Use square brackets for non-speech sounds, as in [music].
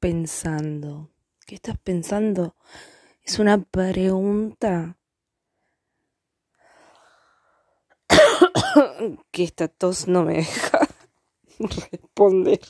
pensando? ¿Qué estás pensando? Es una pregunta [coughs] que esta tos no me deja [laughs] responder.